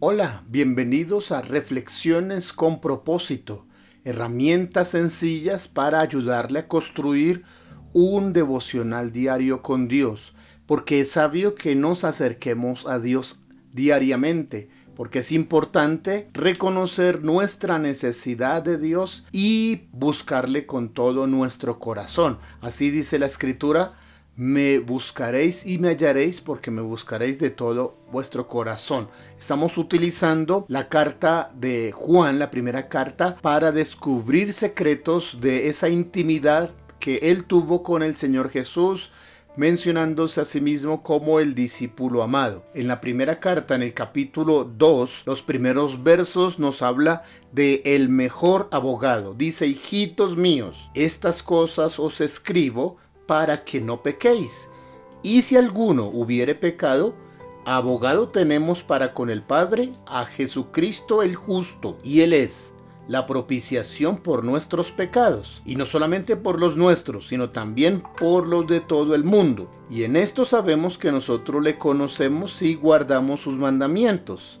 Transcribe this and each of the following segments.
Hola, bienvenidos a Reflexiones con propósito, herramientas sencillas para ayudarle a construir un devocional diario con Dios, porque es sabio que nos acerquemos a Dios diariamente, porque es importante reconocer nuestra necesidad de Dios y buscarle con todo nuestro corazón. Así dice la escritura, me buscaréis y me hallaréis porque me buscaréis de todo vuestro corazón. Estamos utilizando la carta de Juan, la primera carta, para descubrir secretos de esa intimidad que él tuvo con el Señor Jesús, mencionándose a sí mismo como el discípulo amado. En la primera carta, en el capítulo 2, los primeros versos nos habla de el mejor abogado. Dice, hijitos míos, estas cosas os escribo para que no pequéis. Y si alguno hubiere pecado, abogado tenemos para con el Padre a Jesucristo el justo, y Él es la propiciación por nuestros pecados, y no solamente por los nuestros, sino también por los de todo el mundo. Y en esto sabemos que nosotros le conocemos y guardamos sus mandamientos.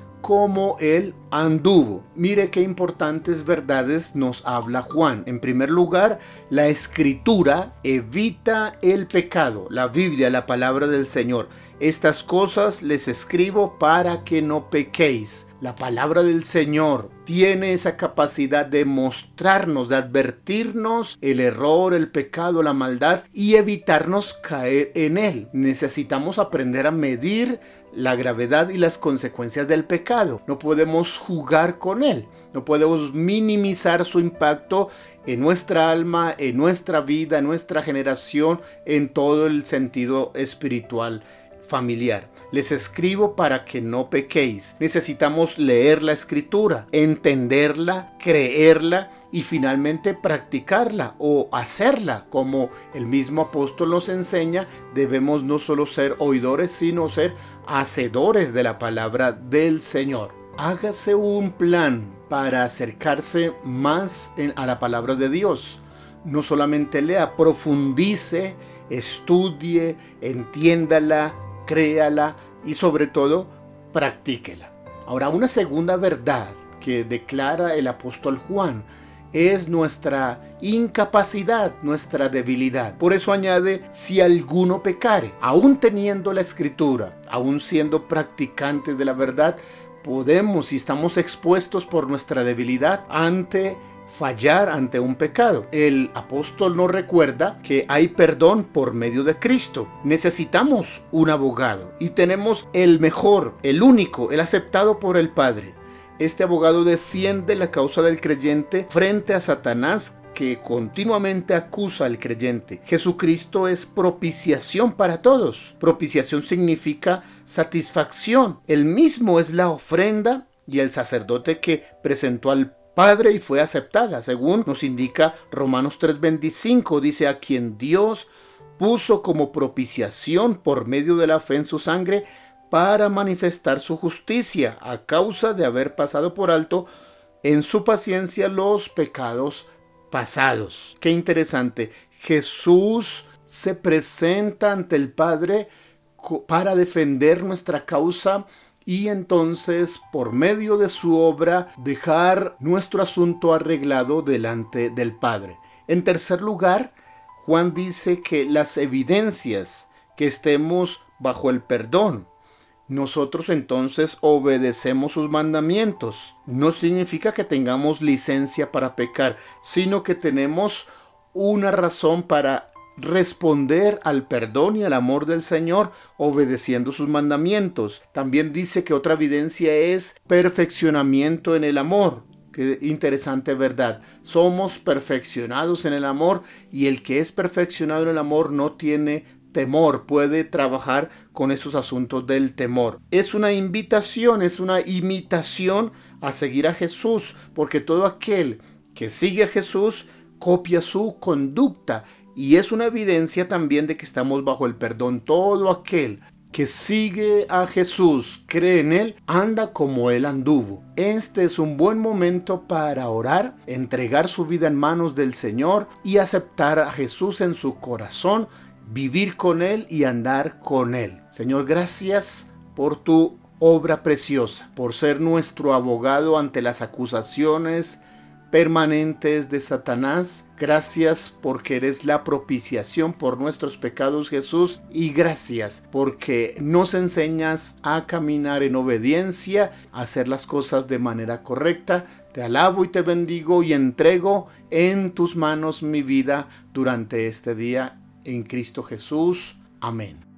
como él anduvo. Mire qué importantes verdades nos habla Juan. En primer lugar, la escritura evita el pecado. La Biblia, la palabra del Señor. Estas cosas les escribo para que no pequéis. La palabra del Señor tiene esa capacidad de mostrarnos, de advertirnos el error, el pecado, la maldad y evitarnos caer en él. Necesitamos aprender a medir la gravedad y las consecuencias del pecado. No podemos jugar con él. No podemos minimizar su impacto en nuestra alma, en nuestra vida, en nuestra generación, en todo el sentido espiritual familiar. Les escribo para que no pequéis. Necesitamos leer la escritura, entenderla, creerla y finalmente practicarla o hacerla. Como el mismo apóstol nos enseña, debemos no solo ser oidores, sino ser hacedores de la palabra del Señor. Hágase un plan para acercarse más a la palabra de Dios. No solamente lea, profundice, estudie, entiéndala, créala y sobre todo practíquela. Ahora, una segunda verdad que declara el apóstol Juan es nuestra incapacidad, nuestra debilidad. Por eso añade, si alguno pecare, aún teniendo la escritura, aún siendo practicantes de la verdad, podemos y estamos expuestos por nuestra debilidad ante fallar ante un pecado. El apóstol nos recuerda que hay perdón por medio de Cristo. Necesitamos un abogado y tenemos el mejor, el único, el aceptado por el Padre este abogado defiende la causa del creyente frente a Satanás que continuamente acusa al creyente. Jesucristo es propiciación para todos. Propiciación significa satisfacción. El mismo es la ofrenda y el sacerdote que presentó al Padre y fue aceptada, según nos indica Romanos 3:25, dice a quien Dios puso como propiciación por medio de la fe en su sangre para manifestar su justicia a causa de haber pasado por alto en su paciencia los pecados pasados. Qué interesante. Jesús se presenta ante el Padre para defender nuestra causa y entonces por medio de su obra dejar nuestro asunto arreglado delante del Padre. En tercer lugar, Juan dice que las evidencias que estemos bajo el perdón nosotros entonces obedecemos sus mandamientos. No significa que tengamos licencia para pecar, sino que tenemos una razón para responder al perdón y al amor del Señor obedeciendo sus mandamientos. También dice que otra evidencia es perfeccionamiento en el amor. Qué interesante verdad. Somos perfeccionados en el amor y el que es perfeccionado en el amor no tiene temor, puede trabajar con esos asuntos del temor. Es una invitación, es una imitación a seguir a Jesús, porque todo aquel que sigue a Jesús copia su conducta y es una evidencia también de que estamos bajo el perdón. Todo aquel que sigue a Jesús, cree en Él, anda como Él anduvo. Este es un buen momento para orar, entregar su vida en manos del Señor y aceptar a Jesús en su corazón, vivir con Él y andar con Él. Señor, gracias por tu obra preciosa, por ser nuestro abogado ante las acusaciones permanentes de Satanás. Gracias porque eres la propiciación por nuestros pecados Jesús y gracias porque nos enseñas a caminar en obediencia, a hacer las cosas de manera correcta. Te alabo y te bendigo y entrego en tus manos mi vida durante este día en Cristo Jesús. Amén.